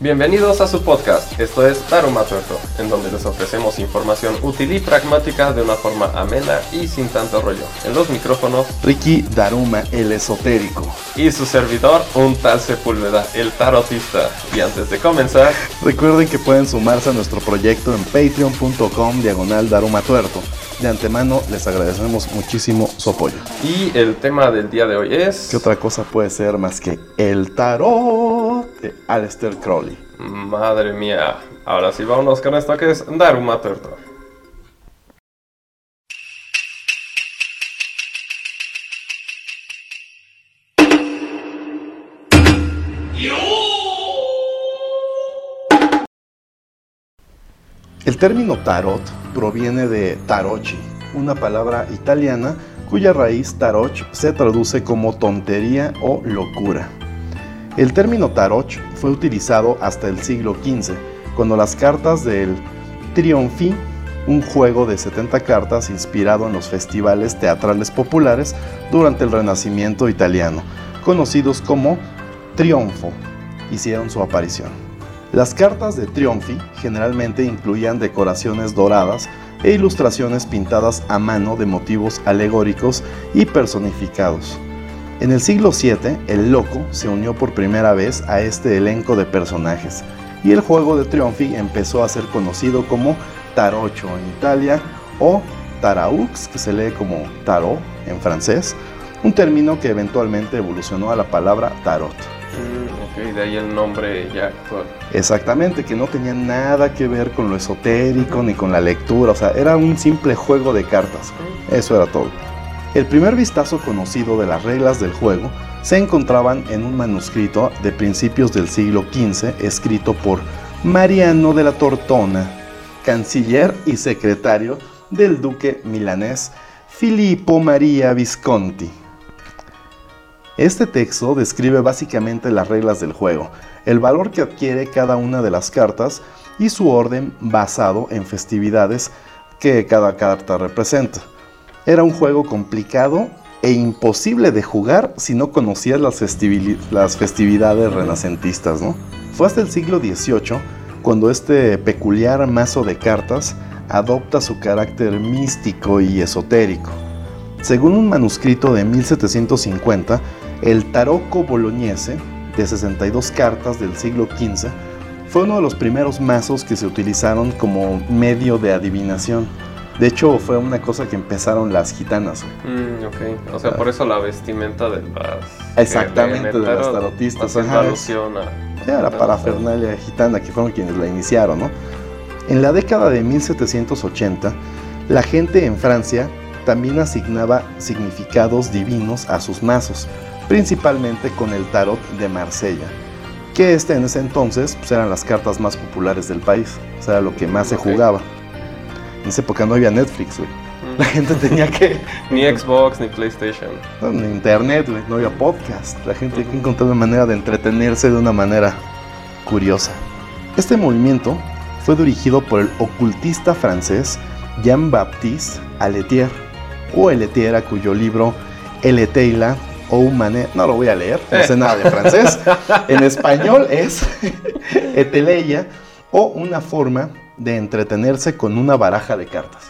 Bienvenidos a su podcast, esto es Daruma Tuerto, en donde les ofrecemos información útil y pragmática de una forma amena y sin tanto rollo. En los micrófonos, Ricky Daruma, el esotérico. Y su servidor, un tal Sepúlveda, el tarotista. Y antes de comenzar, recuerden que pueden sumarse a nuestro proyecto en patreon.com diagonal Daruma Tuerto. De antemano les agradecemos muchísimo su apoyo. Y el tema del día de hoy es... ¿Qué otra cosa puede ser más que el tarot de Aleister Crowley? Madre mía. Ahora sí, vámonos con esto que es Daruma Tuerto. El término tarot proviene de tarocchi, una palabra italiana cuya raíz taroch se traduce como tontería o locura. El término tarot fue utilizado hasta el siglo XV, cuando las cartas del Trionfi, un juego de 70 cartas inspirado en los festivales teatrales populares durante el Renacimiento italiano, conocidos como Trionfo, hicieron su aparición. Las cartas de Trionfi generalmente incluían decoraciones doradas e ilustraciones pintadas a mano de motivos alegóricos y personificados. En el siglo VII, el Loco se unió por primera vez a este elenco de personajes y el juego de Trionfi empezó a ser conocido como Tarocho en Italia o Taraux, que se lee como tarot en francés, un término que eventualmente evolucionó a la palabra tarot. Mm, ok, de ahí el nombre ya actual. Exactamente, que no tenía nada que ver con lo esotérico ni con la lectura, o sea, era un simple juego de cartas. Eso era todo. El primer vistazo conocido de las reglas del juego se encontraban en un manuscrito de principios del siglo XV escrito por Mariano de la Tortona, canciller y secretario del duque milanés Filippo Maria Visconti. Este texto describe básicamente las reglas del juego, el valor que adquiere cada una de las cartas y su orden basado en festividades que cada carta representa. Era un juego complicado e imposible de jugar si no conocías las, festividades renacentistas. ¿no? Fue hasta el siglo XVIII cuando este peculiar mazo de cartas adopta su carácter místico y esotérico. Según un manuscrito de 1750, el Tarocco Bolognese, de 62 cartas del siglo XV, fue uno de los primeros mazos que se utilizaron como medio de adivinación. De hecho, fue una cosa que empezaron las gitanas. Mm, ok, o sea, por eso la vestimenta de las... Exactamente, de, las tarotistas. Ajá, alusión a... Ya, la parafernalia gitana, que fueron quienes la iniciaron, ¿no? En la década de 1780, la gente en Francia también asignaba significados divinos a sus mazos, principalmente con el tarot de Marsella, que este en ese entonces pues, eran las cartas más populares del país, o sea, lo que más se jugaba. En esa época no había Netflix, güey. Mm. La gente tenía que... ni Xbox, ni PlayStation. ni internet, güey. No había podcast. La gente tenía que encontrar una manera de entretenerse de una manera curiosa. Este movimiento fue dirigido por el ocultista francés Jean-Baptiste Aletier, o Eletier, a cuyo libro Eleteila o Humane, no lo voy a leer, no sé nada de francés. En español es eteleia o una forma de entretenerse con una baraja de cartas.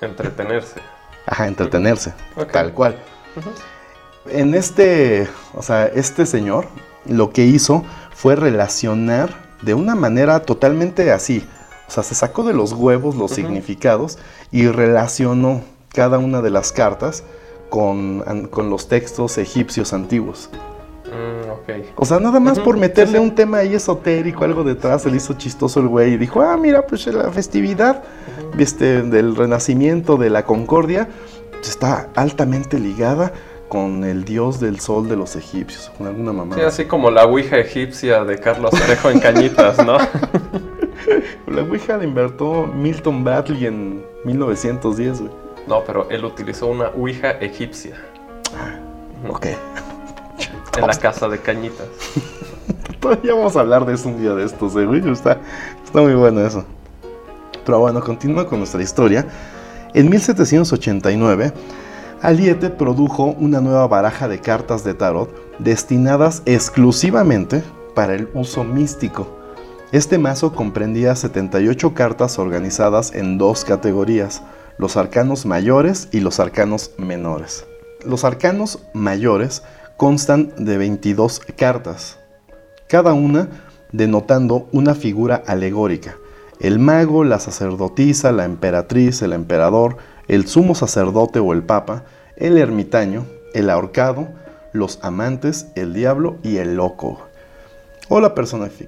Entretenerse. Ajá, entretenerse, tal cual. En este, o sea, este señor lo que hizo fue relacionar de una manera totalmente así. O sea, se sacó de los huevos los significados y relacionó cada una de las cartas con, los textos egipcios antiguos. O sea, nada más por meterle un tema ahí esotérico, algo detrás, se le hizo chistoso el güey y dijo, ah, mira, pues la festividad este, del renacimiento, de la concordia, pues, está altamente ligada con el dios del sol de los egipcios, con alguna mamá. Sí, así como la Ouija egipcia de Carlos Trejo en Cañitas, ¿no? la Ouija la invertó Milton Bradley en 1910, güey. No, pero él utilizó una Ouija egipcia. Ah, ok. En la casa de cañitas. Todavía vamos a hablar de eso un día de estos, ¿eh, güey? Está, está muy bueno eso. Pero bueno, continúa con nuestra historia. En 1789, Aliete produjo una nueva baraja de cartas de tarot destinadas exclusivamente para el uso místico. Este mazo comprendía 78 cartas organizadas en dos categorías, los arcanos mayores y los arcanos menores. Los arcanos mayores constan de 22 cartas, cada una denotando una figura alegórica. El mago, la sacerdotisa, la emperatriz, el emperador, el sumo sacerdote o el papa, el ermitaño, el ahorcado, los amantes, el diablo y el loco. O la,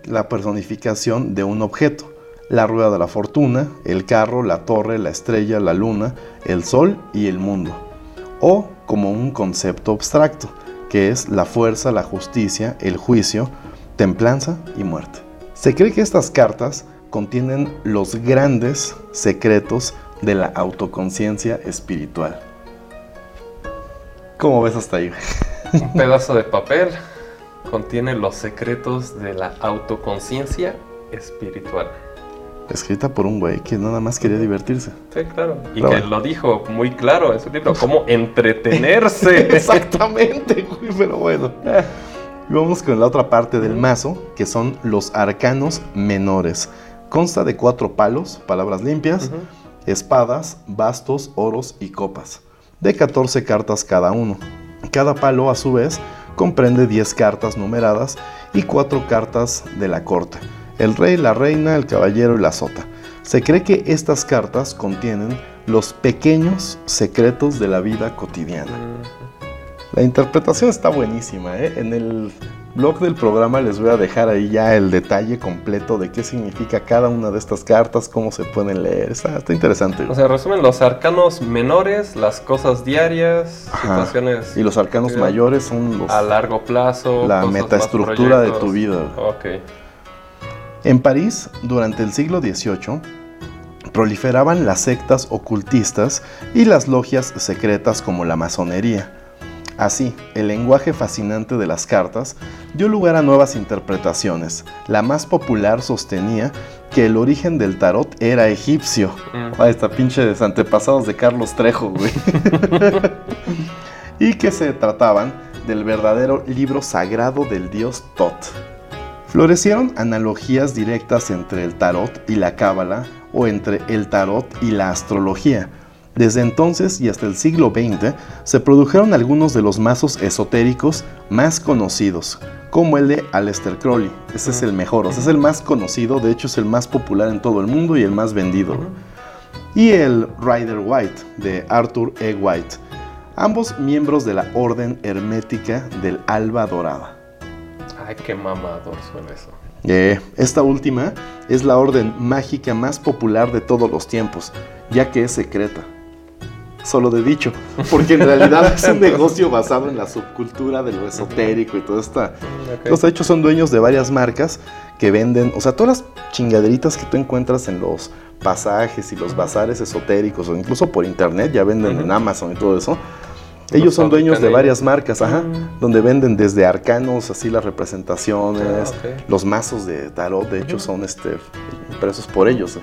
la personificación de un objeto, la rueda de la fortuna, el carro, la torre, la estrella, la luna, el sol y el mundo. O como un concepto abstracto, que es la fuerza, la justicia, el juicio, templanza y muerte. Se cree que estas cartas contienen los grandes secretos de la autoconciencia espiritual. ¿Cómo ves hasta ahí? Un pedazo de papel contiene los secretos de la autoconciencia espiritual. Escrita por un güey que nada más quería divertirse. Sí, claro. Y que lo dijo muy claro, es un libro, cómo entretenerse. Exactamente, güey, pero bueno. Y vamos con la otra parte del mazo, que son los arcanos menores. Consta de cuatro palos, palabras limpias, espadas, bastos, oros y copas, de 14 cartas cada uno. Cada palo, a su vez, comprende 10 cartas numeradas y 4 cartas de la corte el rey, la reina, el caballero y la sota. Se cree que estas cartas contienen los pequeños secretos de la vida cotidiana. La interpretación está buenísima. ¿eh? En el blog del programa les voy a dejar ahí ya el detalle completo de qué significa cada una de estas cartas, cómo se pueden leer. Está, interesante. O sea, resumen los arcanos menores, las cosas diarias, situaciones. Y los arcanos mayores son los. A largo plazo. La metaestructura de tu vida. Ok. En París, durante el siglo XVIII, proliferaban las sectas ocultistas y las logias secretas como la masonería. Así, el lenguaje fascinante de las cartas dio lugar a nuevas interpretaciones. La más popular sostenía que el origen del tarot era egipcio. Mm. esta pinche de antepasados de Carlos Trejo, güey. y que se trataban del verdadero libro sagrado del dios Tot. Florecieron analogías directas entre el tarot y la cábala o entre el tarot y la astrología. Desde entonces y hasta el siglo XX se produjeron algunos de los mazos esotéricos más conocidos, como el de Aleister Crowley. Ese es el mejor, ese es el más conocido, de hecho es el más popular en todo el mundo y el más vendido. Y el Rider White de Arthur E. White, ambos miembros de la Orden Hermética del Alba Dorada. Ay, qué mamador suena eso. Eh, esta última es la orden mágica más popular de todos los tiempos, ya que es secreta. Solo de dicho, porque en realidad es un negocio basado en la subcultura de lo esotérico y todo esto. Los hechos son dueños de varias marcas que venden, o sea, todas las chingaderitas que tú encuentras en los pasajes y los bazares esotéricos o incluso por internet, ya venden en Amazon y todo eso ellos son dueños de varias marcas, ajá, mm. donde venden desde arcanos, así las representaciones, ah, los mazos de tarot, de hecho, son este, impresos por ellos.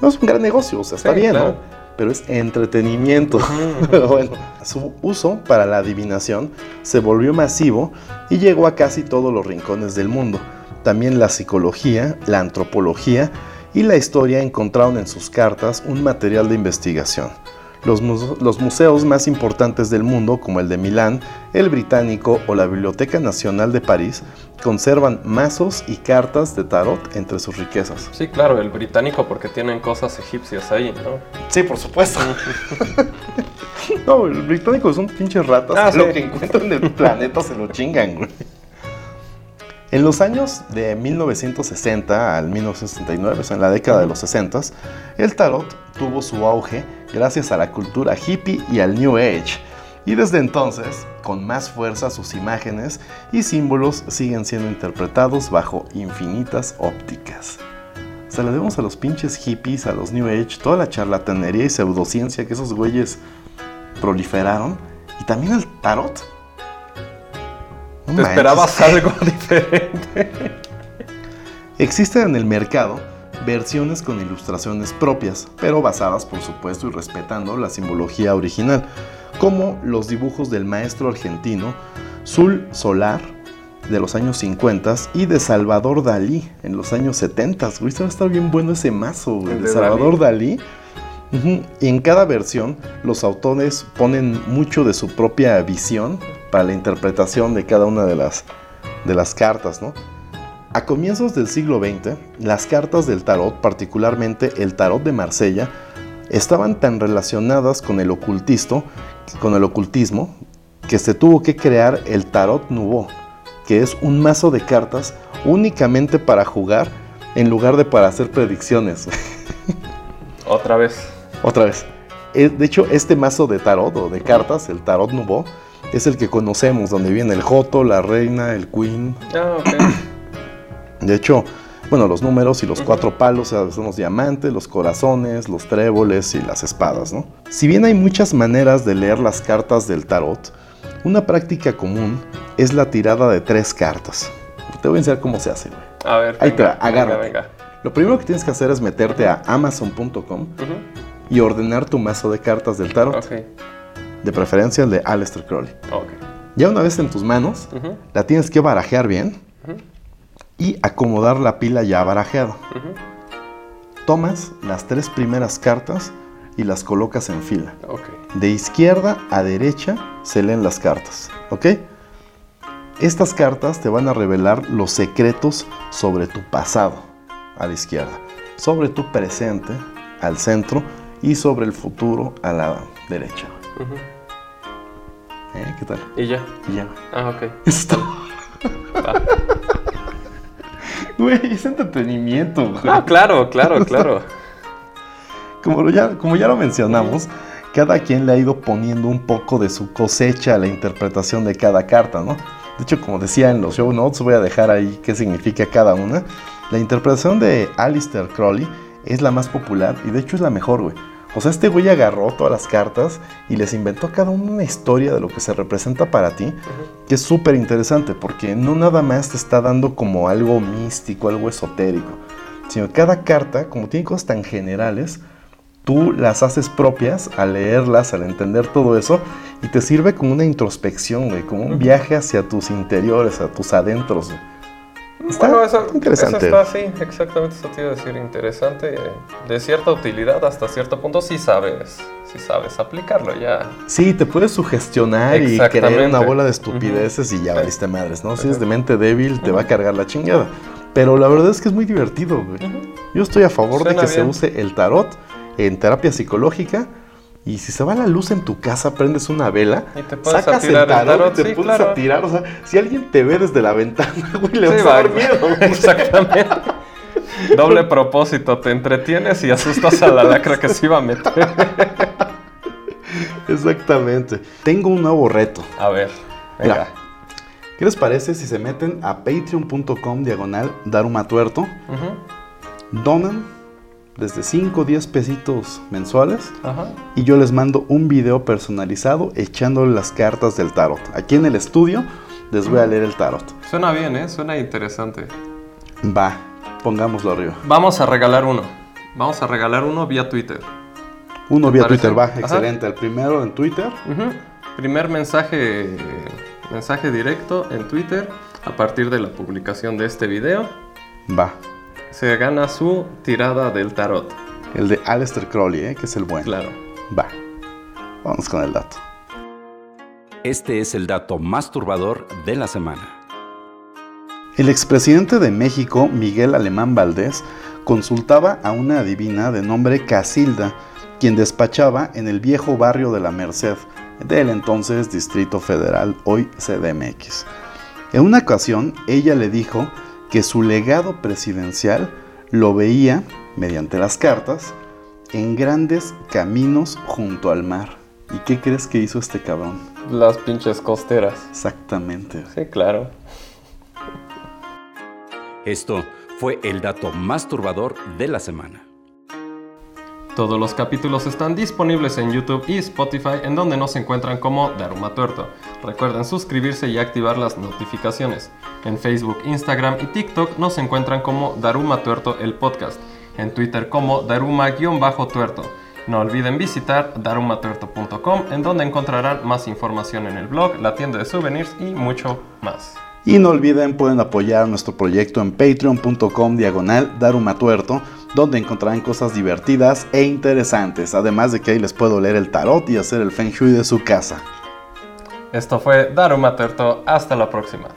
No es un gran negocio, o sea, está bien, ¿no? Pero es entretenimiento. bueno, su uso para la adivinación se volvió masivo y llegó a casi todos los rincones del mundo. También la psicología, la antropología y la historia encontraron en sus cartas un material de investigación. Los, museos más importantes del mundo, como el de Milán, el Británico o la Biblioteca Nacional de París, conservan mazos y cartas de tarot entre sus riquezas. Sí, claro, el británico porque tienen cosas egipcias ahí, ¿no? Sí, por supuesto. no, el británico son pinches ratas. Ah, lo que encuentran en el planeta se lo chingan, güey. En los años de 1960 al 1969, o sea, en la década de los 60, el tarot tuvo su auge gracias a la cultura hippie y al New Age. Y desde entonces, con más fuerza, sus imágenes y símbolos siguen siendo interpretados bajo infinitas ópticas. Se le debemos a los pinches hippies, a los New Age, toda la charlatanería y pseudociencia que esos güeyes proliferaron. Y también el tarot. ¿Te esperabas algo diferente? Existen en el mercado versiones con ilustraciones propias, pero basadas por supuesto y respetando la simbología original, como los dibujos del maestro argentino Sul Solar de los años 50 y de Salvador Dalí en los años 70. Güey, va a estar bien bueno ese mazo, güey, de Salvador Dalí. Y en cada versión, los autores ponen mucho de su propia visión para la interpretación de cada una de las, de las cartas, ¿no? A comienzos del siglo XX, las cartas del tarot, particularmente el tarot de Marsella, estaban tan relacionadas con el ocultisto, con el ocultismo, que se tuvo que crear el tarot nouveau, que es un mazo de cartas únicamente para jugar en lugar de para hacer predicciones. Otra vez. Otra vez. Eh, De hecho, este mazo de tarot o de cartas, el tarot nouveau, es el que conocemos, donde viene el Joto, la reina, el queen. Ah, ok. De hecho, bueno, los números y los cuatro palos o sea, son los diamantes, los corazones, los tréboles y las espadas, ¿no? Si bien hay muchas maneras de leer las cartas del tarot, una práctica común es la tirada de tres cartas. Te voy a enseñar cómo se hace, güey. A ver. Ahí te venga, agárrate. Venga, Lo primero que tienes que hacer es meterte a amazon.com venga. Ujú, y ordenar tu mazo de cartas del tarot, Ok. de preferencia el de Aleister Crowley. Ok. Ya una vez en tus manos, Ujú, la tienes que barajear bien y acomodar la pila ya barajeada. Tomas las tres primeras cartas y las colocas en fila. De izquierda a derecha se leen las cartas, ¿ok? Estas cartas te van a revelar los secretos sobre tu pasado a la izquierda, sobre tu presente al centro y sobre el futuro a la derecha. ¿Eh? ¿Qué tal? Y ya. Y ya. Ah, ok. Esto. Güey, es entretenimiento, güey. Ah, claro, claro, claro. Como, ya, como ya lo mencionamos, cada quien le ha ido poniendo un poco de su cosecha a la interpretación de cada carta, ¿no? De hecho, como decía en los show notes, voy a dejar ahí qué significa cada una. La interpretación de Alistair Crowley es la más popular y de hecho es la mejor, güey. O sea, este güey agarró todas las cartas y les inventó a cada una una historia de lo que se representa para ti, que es súper interesante porque no nada más te está dando como algo místico, algo esotérico, sino que cada carta, como tiene cosas tan generales, tú las haces propias al leerlas, al entender todo eso, y te sirve como una introspección, güey, como un viaje hacia tus interiores, a tus adentros. güey. Está bueno, eso, interesante. Eso está así, exactamente eso te iba a decir, interesante. De cierta utilidad hasta cierto punto si sabes, si sabes aplicarlo ya. Sí, te puedes sugestionar y Exactamente. una bola de estupideces y ya Sí. valiste madres, ¿no? Si eres de mente débil, te va a cargar la chingada. Pero la verdad es que es muy divertido, güey. Yo estoy a favor de que se use el tarot en terapia psicológica. Y si se va la luz en tu casa, prendes una vela, Y te sacas tirar el tarot, y te sí, pones claro. a tirar. O sea, si alguien te ve desde la ventana, güey, le Sí, vas a va, dar miedo. Exactamente. Doble propósito, te entretienes y asustas a la lacra que se iba a meter. Exactamente. Tengo un nuevo reto. A ver, venga. Mira, ¿qué les parece si se meten a patreon.com diagonal darumatuerto? Ujú, Donan desde 5 o 10 pesitos mensuales Ajá. y yo les mando un video personalizado echándole las cartas del tarot. Aquí en el estudio les voy a leer el tarot. Suena bien, ¿eh? Suena interesante. Va, pongámoslo arriba. Vamos a regalar uno. Vamos a regalar uno vía Twitter. Uno ¿Te vía parece? Twitter, va, Ajá. excelente. El primero en Twitter. Ujú. Primer mensaje, mensaje directo en Twitter a partir de la publicación de este video. Va. Se gana su tirada del tarot. El de Aleister Crowley, ¿eh? que es el bueno. Claro. Va. Vamos con el dato. Este es el dato más turbador de la semana. El expresidente de México, Miguel Alemán Valdés, consultaba a una adivina de nombre Casilda, quien despachaba en el viejo barrio de la Merced, del entonces Distrito Federal, hoy CDMX. En una ocasión, ella le dijo que su legado presidencial lo veía, mediante las cartas, en grandes caminos junto al mar. ¿Y qué crees que hizo este cabrón? Las pinches costeras. Exactamente. Sí, claro. Esto fue el dato más turbador de la semana. Todos los capítulos están disponibles en YouTube y Spotify, en donde nos encuentran como Daruma Tuerto. Recuerden suscribirse y activar las notificaciones. En Facebook, Instagram y TikTok nos encuentran como Daruma Tuerto el podcast. En Twitter como Daruma-tuerto. No olviden visitar darumatuerto.com, en donde encontrarán más información en el blog, la tienda de souvenirs y mucho más. Y no olviden, pueden apoyar nuestro proyecto en patreon.com diagonal darumatuerto, donde encontrarán cosas divertidas e interesantes, además de que ahí les puedo leer el tarot y hacer el feng shui de su casa. Esto fue Daruma Tuerto, hasta la próxima.